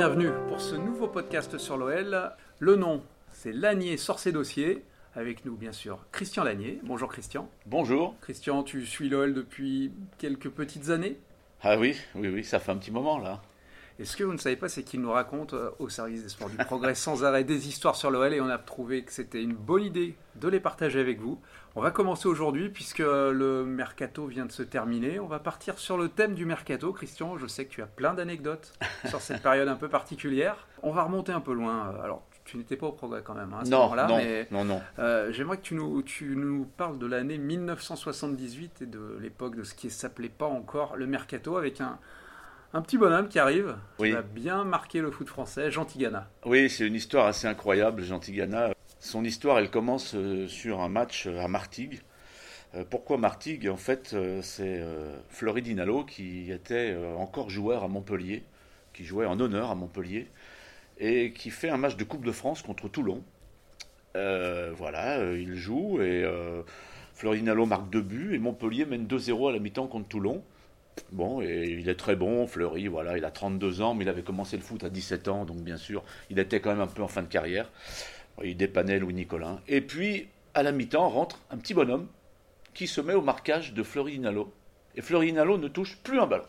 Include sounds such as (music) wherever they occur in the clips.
Bienvenue pour ce nouveau podcast sur l'OL. Le nom, c'est Lanier sort ses dossiers. Avec nous, bien sûr, Christian Lanier. Bonjour Christian. Bonjour. Christian, tu suis l'OL depuis quelques petites années? Ah oui, oui, oui, ça fait un petit moment là. Et ce que vous ne savez pas, c'est qu'il nous raconte euh, au service des sports du progrès sans arrêt des histoires sur l'OL et on a trouvé que c'était une bonne idée de les partager avec vous. On va commencer aujourd'hui puisque le mercato vient de se terminer. On va partir sur le thème du mercato. Christian, je sais que tu as plein d'anecdotes (laughs) sur cette période un peu particulière. On va remonter un peu loin. Alors, tu n'étais pas au progrès quand même hein, à ce Non, moment-là, non, mais non, non. euh, j'aimerais que tu nous, tu nous parles de l'année 1978 et de l'époque de ce qui s'appelait pas encore le mercato avec un, un petit bonhomme qui arrive, qui Oui. va bien marquer le foot français, Jean Tigana. Oui, c'est une histoire assez incroyable, Jean Tigana. Son histoire, elle commence euh, sur un match à Martigues. Euh, Pourquoi Martigues? En fait, euh, c'est euh, Fleury Dinalo qui était encore joueur à Montpellier, qui jouait en honneur à Montpellier, et qui fait un match de Coupe de France contre Toulon. Euh, voilà, il joue et euh, Fleury Dinalo marque deux buts et Montpellier mène 2-0 à la mi-temps contre Toulon. Bon, et il est très bon, Fleury, voilà, il a 32 ans, mais il avait commencé le foot à 17 ans, donc bien sûr, il était quand même un peu en fin de carrière. Il dépannait Louis Nicolin. Et puis, à la mi-temps, rentre un petit bonhomme qui se met au marquage de Fleury Dinalo. Et Fleury Dinalo ne touche plus un ballon.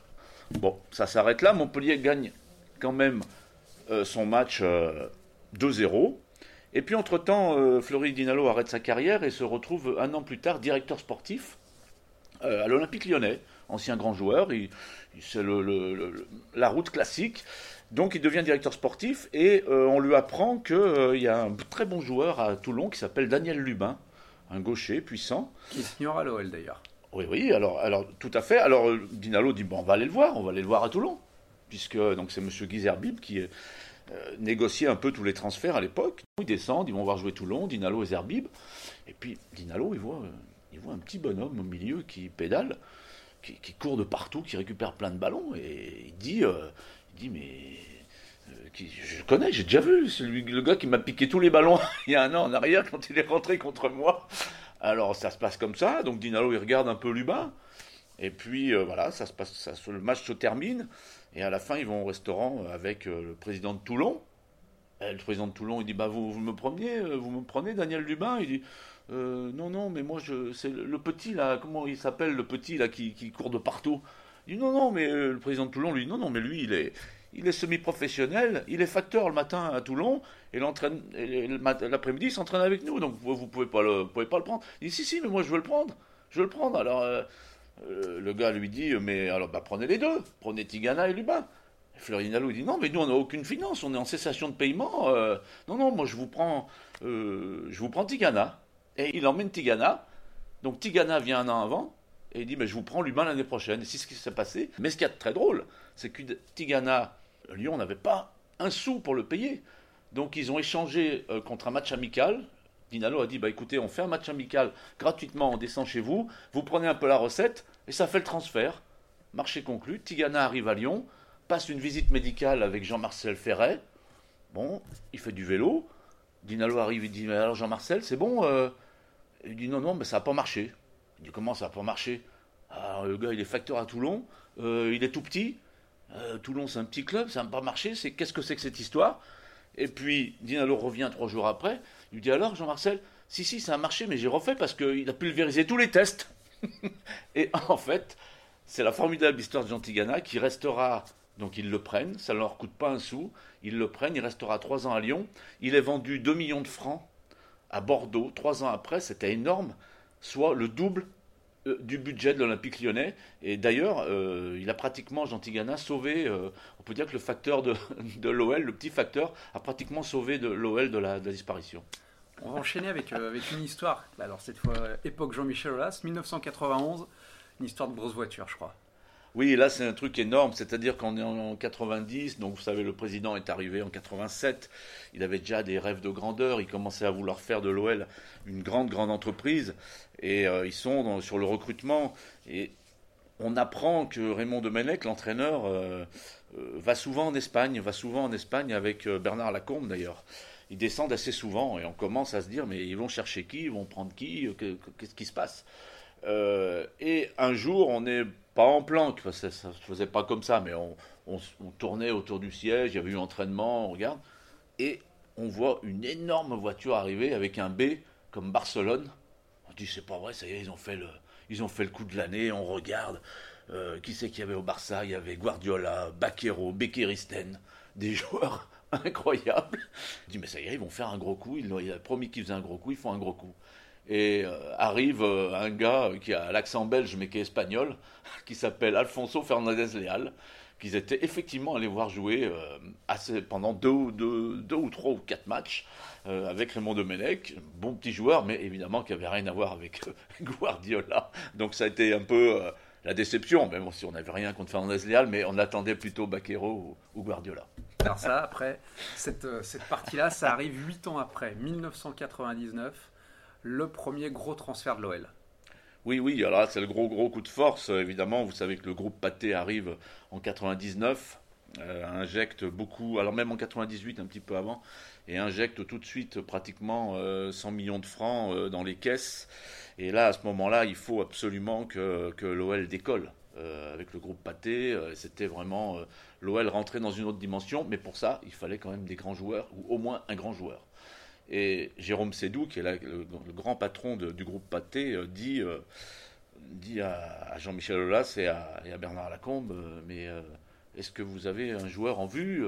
Bon, ça s'arrête là. Montpellier gagne quand même euh, son match euh, 2-0. Et puis, entre-temps, euh, Fleury Dinalo arrête sa carrière et se retrouve un an plus tard directeur sportif euh, à l'Olympique lyonnais, ancien grand joueur, il- il- c'est le- le- le- la route classique. Donc il devient directeur sportif et euh, on lui apprend qu'il y a un très bon joueur à Toulon qui s'appelle Daniel Lubin, un gaucher puissant. qui signera à l'OL d'ailleurs. Oui, oui, alors, alors tout à fait. Alors euh, Dinalo dit bon, on va aller le voir, on va aller le voir à Toulon, puisque donc c'est Monsieur Guizerbib qui euh, négociait un peu tous les transferts à l'époque. Ils descendent, ils vont voir jouer Toulon, Dinalo et Zerbib, et puis Dinalo, il voit, euh, il voit un petit bonhomme au milieu qui pédale, qui, court de partout, qui récupère plein de ballons, et il dit, euh, mais euh, je le connais, j'ai déjà vu, c'est le gars qui m'a piqué tous les ballons (laughs) il y a un an en arrière quand il est rentré contre moi. Alors ça se passe comme ça, donc Dinalo il regarde un peu Lubin, et puis euh, voilà, ça se passe, le match se termine, et à la fin ils vont au restaurant avec euh, le président de Toulon. Et le président de Toulon il dit bah vous, vous me preniez, euh, vous me prenez Daniel Lubin, il dit Euh, non non mais moi c'est le, petit là, comment il s'appelle le petit là qui, qui court de partout? Il dit non non mais euh, le président de Toulon lui non non mais lui il est il est semi-professionnel, il est facteur le matin à Toulon et l'après-midi il s'entraîne avec nous, donc vous, vous pouvez pas le, pouvez pas le prendre. Il dit si si mais moi je veux le prendre, je veux le prendre. Alors le gars lui dit mais alors bah prenez les deux, prenez Tigana et Lubin. Florinalo dit non mais nous on n'a aucune finance, on est en cessation de paiement. euh, non non moi je vous prends, euh, je vous prends Tigana et il emmène Tigana. Donc Tigana vient un an avant et il dit mais je vous prends Lubin l'année prochaine. Et c'est ce qui s'est passé. Mais ce qui est très drôle, c'est que Tigana, Lyon n'avait pas un sou pour le payer. Donc ils ont échangé euh, contre un match amical. Dinalo a dit bah écoutez, on fait un match amical gratuitement, on descend chez vous, vous prenez un peu la recette et ça fait le transfert. Marché conclu. Tigana arrive à Lyon, passe une visite médicale avec Jean-Marcel Ferret. Bon, il fait du vélo. Dinalo arrive, il dit alors Jean-Marcel, c'est bon euh Il dit non non, mais ça n'a pas marché. Il dit comment ça n'a pas marché? Ah, Le gars il est facteur à Toulon, euh, il est tout petit. Euh, Toulon, c'est un petit club, ça n'a pas marché. C'est qu'est-ce que c'est que cette histoire? Et puis Dinalo revient trois jours après. Il lui dit alors, Jean-Marcel, si si, ça a marché, mais j'ai refait parce qu'il a pulvérisé tous les tests. (laughs) Et en fait, c'est la formidable histoire de Jean Tigana qui restera. Donc ils le prennent, ça ne leur coûte pas un sou. Ils le prennent, il restera trois ans à Lyon. Il est vendu 2 millions de francs à Bordeaux trois ans après. C'était énorme, soit le double euh, du budget de l'Olympique lyonnais. Et d'ailleurs, euh, il a pratiquement, Jean Tigana, sauvé, euh, on peut dire que le facteur de, (laughs) de l'OL, le petit facteur, a pratiquement sauvé de l'OL de la, disparition. On va enchaîner avec, avec une histoire. Alors cette fois, époque Jean-Michel Aulas, 1991, une histoire de grosse voiture, je crois. Oui, là c'est un truc énorme, c'est-à-dire qu'on est en 90, donc vous savez le président est arrivé en 87, il avait déjà des rêves de grandeur, il commençait à vouloir faire de l'OL une grande grande entreprise. Et euh, ils sont sur le recrutement. Et on apprend que Raymond Domenech, l'entraîneur, euh, euh, va souvent en Espagne, va souvent en Espagne avec Bernard Lacombe d'ailleurs. Ils descendent assez souvent et on commence à se dire mais ils vont chercher qui, ils vont prendre qui, qu'est-ce qui se passe? Et un jour on est pas en planque, ça ne se faisait pas comme ça, mais on, tournait autour du siège, il y avait eu entraînement, on regarde, et on voit une énorme voiture arriver avec un B comme Barcelone. On dit c'est pas vrai, ça y est, ils ont fait le, ils ont fait le coup de l'année, on regarde. Euh, qui c'est qu'il y avait au Barça Il y avait Guardiola, Baquero, Bekeristen, des (laughs) joueurs incroyables. On dit mais ça y est, ils vont faire un gros coup, il a promis qu'ils faisaient un gros coup, ils font un gros coup. Et euh, arrive euh, un gars qui a l'accent belge mais qui est espagnol, (laughs) qui s'appelle Alfonso Fernandez Leal, qu'ils étaient effectivement allés voir jouer euh, pendant deux, ou trois ou quatre matchs avec Raymond Domenech, bon petit joueur, mais évidemment qui n'avait rien à voir avec (laughs) Guardiola. Donc ça a été un peu la déception, même si on n'avait rien contre Fernandez Leal, mais on attendait plutôt Baquero ou, Guardiola. Alors ça, après, cette partie-là, ça arrive huit ans après, 1999 le premier gros transfert de l'OL. Oui, oui, alors c'est le gros gros coup de force. Évidemment, vous savez que le groupe Pâté arrive en 99, euh, injecte beaucoup, alors même en 98, un petit peu avant, et injecte tout de suite pratiquement 100 euh, millions de francs euh, dans les caisses. Et là, à ce moment-là, il faut absolument que, l'OL décolle. avec le groupe Pâté, c'était vraiment l'OL rentrer dans une autre dimension, mais pour ça, il fallait quand même des grands joueurs, ou au moins un grand joueur. Et Jérôme Sédou, qui est le, grand patron du groupe Pâté, euh, dit, euh, à, Jean-Michel Aulas et à, Bernard Lacombe euh, Mais est-ce que vous avez un joueur en vue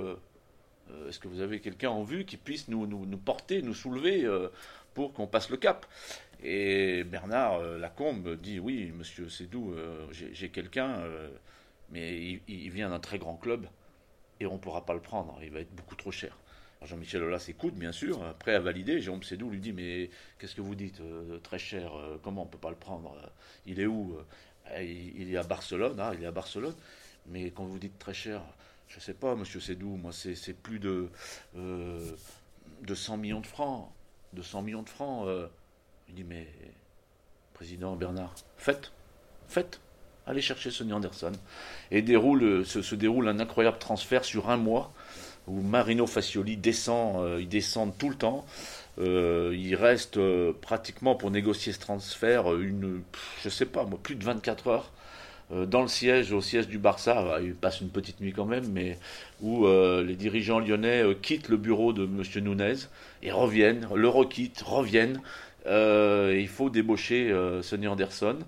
Est-ce que vous avez quelqu'un en vue qui puisse nous, nous, porter, nous soulever pour qu'on passe le cap? Et Bernard Lacombe dit Oui, monsieur Sédou, j'ai quelqu'un, mais il, il vient d'un très grand club et on ne pourra pas le prendre, il va être beaucoup trop cher. Jean-Michel Aulas écoute, bien sûr, prêt à valider. Jérôme Sédou lui dit Mais qu'est-ce que vous dites euh, Très cher, euh, comment on ne peut pas le prendre euh, Il est où il, est à Barcelone, ah, il est à Barcelone. Mais quand vous dites très cher, je ne sais pas, monsieur Sédou, moi c'est plus de, de 100 millions de francs. De 100 millions de francs. il dit Mais, président Bernard, faites, faites. Allez chercher Sonny Anderson. Et se déroule un incroyable transfert sur un mois où Marino Facioli descend, euh, il descend tout le temps. Euh, il reste euh, pratiquement pour négocier ce transfert une, je sais pas, plus de 24 heures dans le siège, au siège du Barça. Il passe une petite nuit quand même, mais où les dirigeants lyonnais quittent le bureau de M. Nunez et reviennent, le requittent, reviennent. il faut débaucher Sonny Anderson.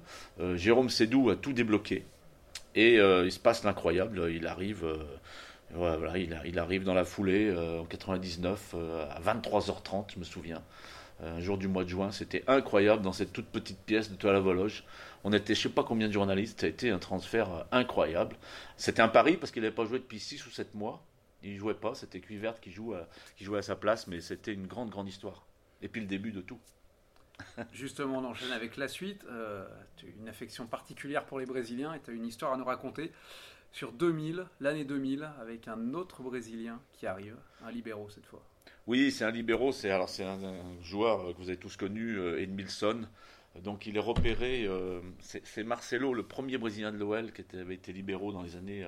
Jérôme Sédou a tout débloqué. Et il se passe l'incroyable. Il arrive il, arrive dans la foulée euh, en 99 euh, à 23h30, je me souviens. Euh, un jour du mois de juin, c'était incroyable dans cette toute petite pièce de à Vologe. On était, je sais pas combien de journalistes, ça a été un transfert incroyable. C'était un pari parce qu'il n'avait pas joué depuis 6 ou 7 mois. Il jouait pas, c'était Cuivert qui, qui jouait à sa place, mais c'était une grande, grande histoire. Et puis le début de tout. (laughs) Justement, on enchaîne avec la suite. tu as une affection particulière pour les Brésiliens et tu as une histoire à nous raconter sur 2000, l'année 2000, avec un autre Brésilien qui arrive, un libéraux cette fois. Oui, c'est un libéraux, c'est alors un, joueur que vous avez tous connu, euh, Edmilson. Donc il est repéré, euh, c'est Marcelo, le premier Brésilien de l'OL qui avait été libéraux dans les années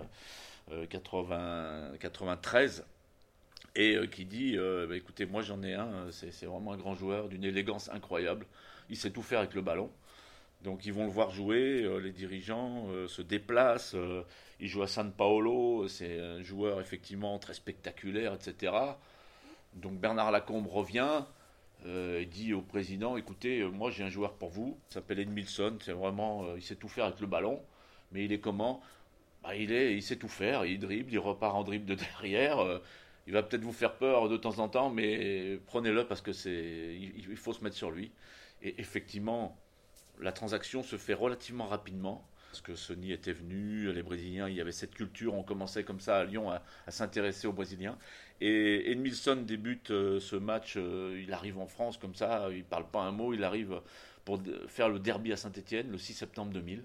80, euh, 93 et qui dit bah, écoutez, moi j'en ai un, c'est vraiment un grand joueur d'une élégance incroyable. Il sait tout faire avec le ballon. Donc ils vont le voir jouer, euh, les dirigeants euh, se déplacent, euh, il joue à San Paolo, c'est un joueur effectivement très spectaculaire, etc. Donc Bernard Lacombe revient et dit au président, écoutez, moi j'ai un joueur pour vous, il s'appelle Edmilson, c'est vraiment, il sait tout faire avec le ballon, mais il est comment? Bah, il, est, il sait tout faire, il dribble, il repart en dribble de derrière, il va peut-être vous faire peur de temps en temps, mais prenez-le parce que c'est, il faut se mettre sur lui. Et effectivement, la transaction se fait relativement rapidement. Parce que Sony était venu, les Brésiliens, il y avait cette culture, on commençait comme ça à Lyon à, s'intéresser aux Brésiliens. Et Edmilson débute euh, ce match, euh, il arrive en France comme ça, il parle pas un mot, il arrive pour faire le derby à Saint-Etienne le 6 septembre 2000.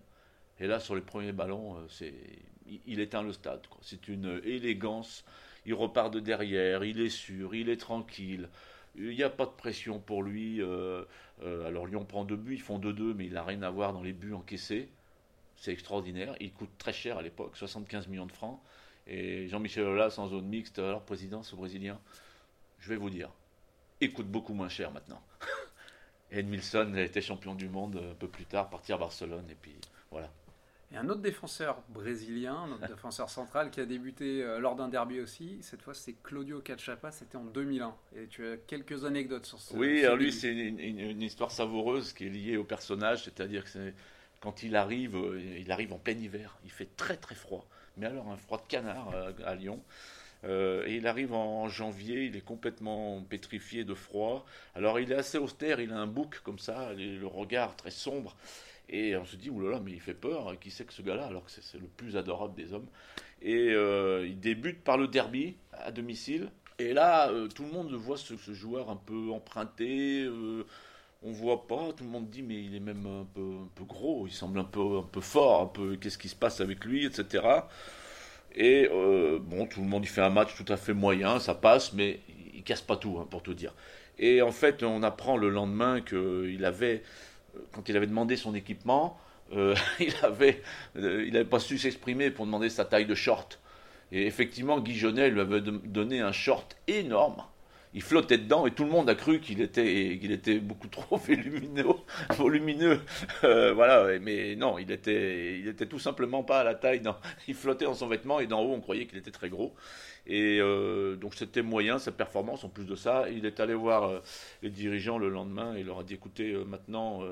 Et là, sur les premiers ballons, c'est, il éteint le stade. C'est une élégance. Il repart de derrière, il est sûr, il est tranquille. Il n'y a pas de pression pour lui. Euh, euh, alors Lyon prend deux buts, ils font 2-2, mais il n'a rien à voir dans les buts encaissés. C'est extraordinaire. Il coûte très cher à l'époque, 75 millions de francs. Et Jean-Michel Aulas en zone mixte, alors président, ce Brésilien, je vais vous dire, il coûte beaucoup moins cher maintenant. (laughs) Edmilson a été champion du monde un peu plus tard, partir à Barcelone, et puis voilà. Et un autre défenseur brésilien, un autre défenseur central qui a débuté euh, lors d'un derby aussi, cette fois c'est Claudio Cachapa, c'était en 2001. Et tu as quelques anecdotes sur ça. Oui, alors lui c'est une, histoire savoureuse qui est liée au personnage, c'est-à-dire que quand il arrive, euh, il arrive en plein hiver, il fait très très froid, mais alors un froid de canard euh, à Lyon. et il arrive en janvier, il est complètement pétrifié de froid. Alors il est assez austère, il a un bouc comme ça, le regard très sombre. Et on se dit, oulala, mais il fait peur, hein, qui c'est que ce gars-là, alors que c'est le plus adorable des hommes. Et euh, il débute par le derby à domicile. Et là, euh, tout le monde voit ce, joueur un peu emprunté. Euh, on voit pas, tout le monde dit, mais il est même un peu, un peu gros, il semble un peu, un peu fort, un peu qu'est-ce qui se passe avec lui, etc. Et bon, tout le monde, il fait un match tout à fait moyen, ça passe, mais il casse pas tout, hein, pour tout dire. Et en fait, on apprend le lendemain qu'il avait quand il avait demandé son équipement, euh, (laughs) il n'avait euh, il avait pas su s'exprimer pour demander sa taille de short. Et effectivement, Guy Jeunet lui avait donné un short énorme. Il flottait dedans et tout le monde a cru qu'il était, beaucoup trop (laughs) volumineux. Euh, voilà, mais non, il était, tout simplement pas à la taille. (laughs) Il flottait dans son vêtement et d'en haut, on croyait qu'il était très gros. Et euh, donc c'était moyen sa performance. En plus de ça, il est allé voir euh, les dirigeants le lendemain et leur a dit écoutez, maintenant,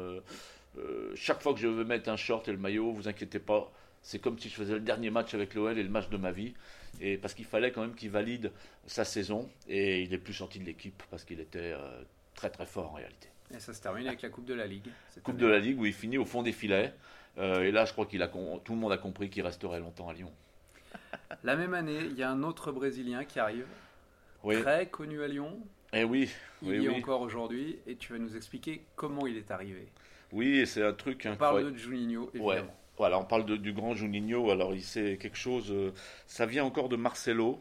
chaque fois que je veux mettre un short et le maillot, vous inquiétez pas, c'est comme si je faisais le dernier match avec l'OL et le match de ma vie. Et parce qu'il fallait quand même qu'il valide sa saison et il n'est plus sorti de l'équipe parce qu'il était très très fort en réalité. Et ça se termine avec la Coupe de la Ligue. Coupe de la Ligue où il finit au fond des filets. et là, je crois qu'il a tout le monde a compris qu'il resterait longtemps à Lyon. (laughs) La même année, il y a un autre Brésilien qui arrive, très connu à Lyon. Et eh oui, il y est encore aujourd'hui, et tu vas nous expliquer comment il est arrivé. Oui, c'est un truc On parle de Juninho, évidemment. Voilà, on parle du grand Juninho. Alors, il sait quelque chose. Euh, ça vient encore de Marcelo,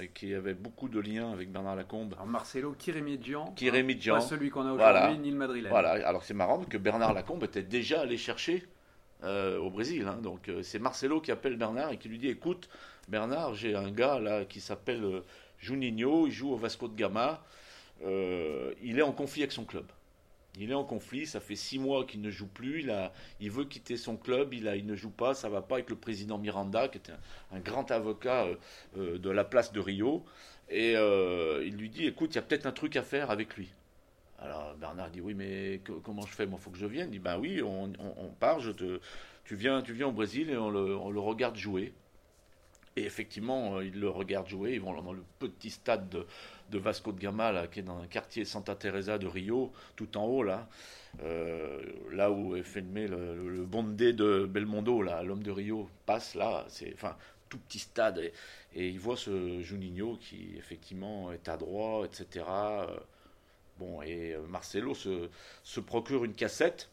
et qui avait beaucoup de liens avec Bernard Lacombe. Alors Marcelo Kiremidjian, Kiremidjian, pas celui qu'on a aujourd'hui, ni le Madrilène. Voilà, alors c'est marrant que Bernard Lacombe était déjà allé chercher euh, au Brésil. Hein. Donc euh, c'est Marcelo qui appelle Bernard et qui lui dit écoute Bernard, j'ai un gars là qui s'appelle euh, Juninho, il joue au Vasco de Gama, il est en conflit avec son club. Il est en conflit, ça fait six mois qu'il ne joue plus, il, a, il veut quitter son club, il, a, il ne joue pas, ça va pas avec le président Miranda, qui était un, grand avocat de la place de Rio, et il lui dit, écoute, il y a peut-être un truc à faire avec lui. Alors Bernard dit oui, mais comment je fais? Il faut que je vienne. Il dit ben oui, on, part. Je te, tu viens, tu viens au Brésil et on le, regarde jouer. Et effectivement, euh, ils le regardent jouer. Ils vont dans le petit stade de, Vasco de Gama, là, qui est dans un quartier Santa Teresa de Rio, tout en haut là, euh, là où est filmé le, bondé de Belmondo, là, l'homme de Rio passe là. C'est enfin tout petit stade et, et ils voient ce Juninho qui effectivement est adroit, etc. Bon, et euh, Marcelo se, procure une cassette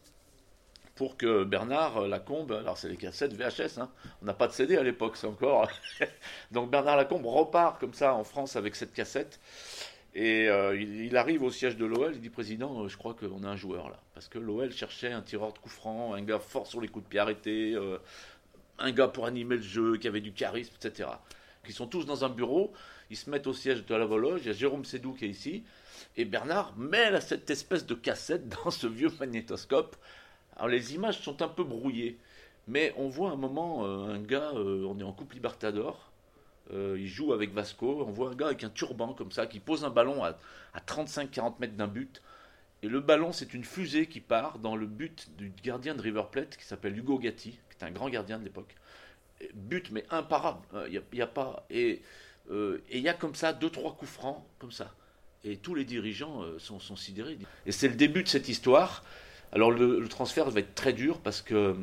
pour que Bernard euh, Lacombe, alors c'est les cassettes VHS, hein, on n'a pas de CD à l'époque, c'est encore. (laughs) Donc Bernard Lacombe repart comme ça en France avec cette cassette. Et euh, il, arrive au siège de l'OL, il dit Président, je crois qu'on a un joueur là. Parce que l'OL cherchait un tireur de coup franc, un gars fort sur les coups de pied arrêtés, un gars pour animer le jeu, qui avait du charisme, etc. Ils sont tous dans un bureau, ils se mettent au siège de la Vologe, il y a Jérôme Sédou qui est ici, et Bernard met cette espèce de cassette (laughs) dans ce vieux magnétoscope. Alors les images sont un peu brouillées, mais on voit un moment euh, un gars, euh, on est en Coupe Libertador, euh, il joue avec Vasco, on voit un gars avec un turban comme ça, qui pose un ballon à, 35-40 mètres d'un but, et le ballon c'est une fusée qui part dans le but du gardien de River Plate qui s'appelle Hugo Gatti, qui est un grand gardien de l'époque. But mais imparable, il n'y a, pas... Et il y a comme ça deux trois coups francs comme ça. Et tous les dirigeants euh, sont, sidérés. Et c'est le début de cette histoire. Alors le, transfert va être très dur parce que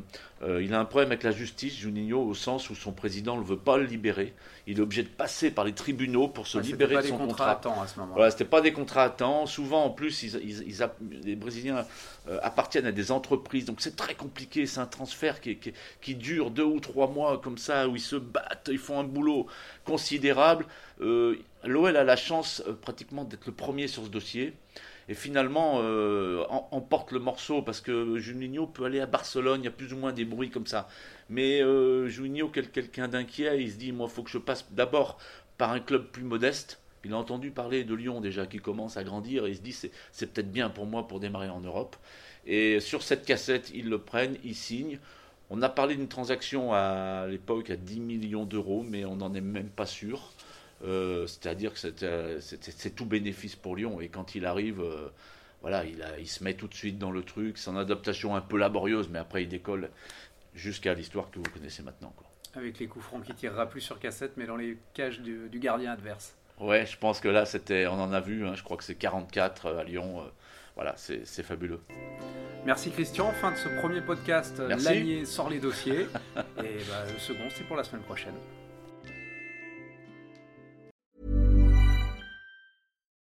euh, il a un problème avec la justice, Juninho, au sens où son président ne veut pas le libérer. Il est obligé de passer par les tribunaux pour se libérer de son contrat. À temps à ce moment. Voilà, c'était pas des contrats à temps. Souvent, en plus, ils, les Brésiliens euh, appartiennent à des entreprises, donc c'est très compliqué. C'est un transfert qui, qui, dure deux ou trois mois comme ça, où ils se battent, ils font un boulot considérable. Euh, L'OL a la chance pratiquement d'être le premier sur ce dossier et finalement euh, emporte le morceau parce que Juninho peut aller à Barcelone, il y a plus ou moins des bruits comme ça. Mais euh, Juninho, quelqu'un d'inquiet, il se dit moi, faut que je passe d'abord par un club plus modeste. Il a entendu parler de Lyon déjà qui commence à grandir et il se dit c'est peut-être bien pour moi pour démarrer en Europe. Et sur cette cassette, ils le prennent, ils signent. On a parlé d'une transaction à l'époque à 10 millions d'euros, mais on n'en est même pas sûr. Euh, c'est-à-dire que euh, c'est tout bénéfice pour Lyon. Et quand il arrive, euh, voilà, il, il, se met tout de suite dans le truc. C'est une adaptation un peu laborieuse, mais après il décolle jusqu'à l'histoire que vous connaissez maintenant. Avec les coups francs qui tirera plus sur cassette, mais dans les cages du, gardien adverse. Ouais, je pense que là, c'était, on en a vu, hein, je crois que c'est 44 à Lyon. voilà, c'est fabuleux. Merci Christian. Fin de ce premier podcast. L'année sort les dossiers. et bah, le second, c'est pour la semaine prochaine.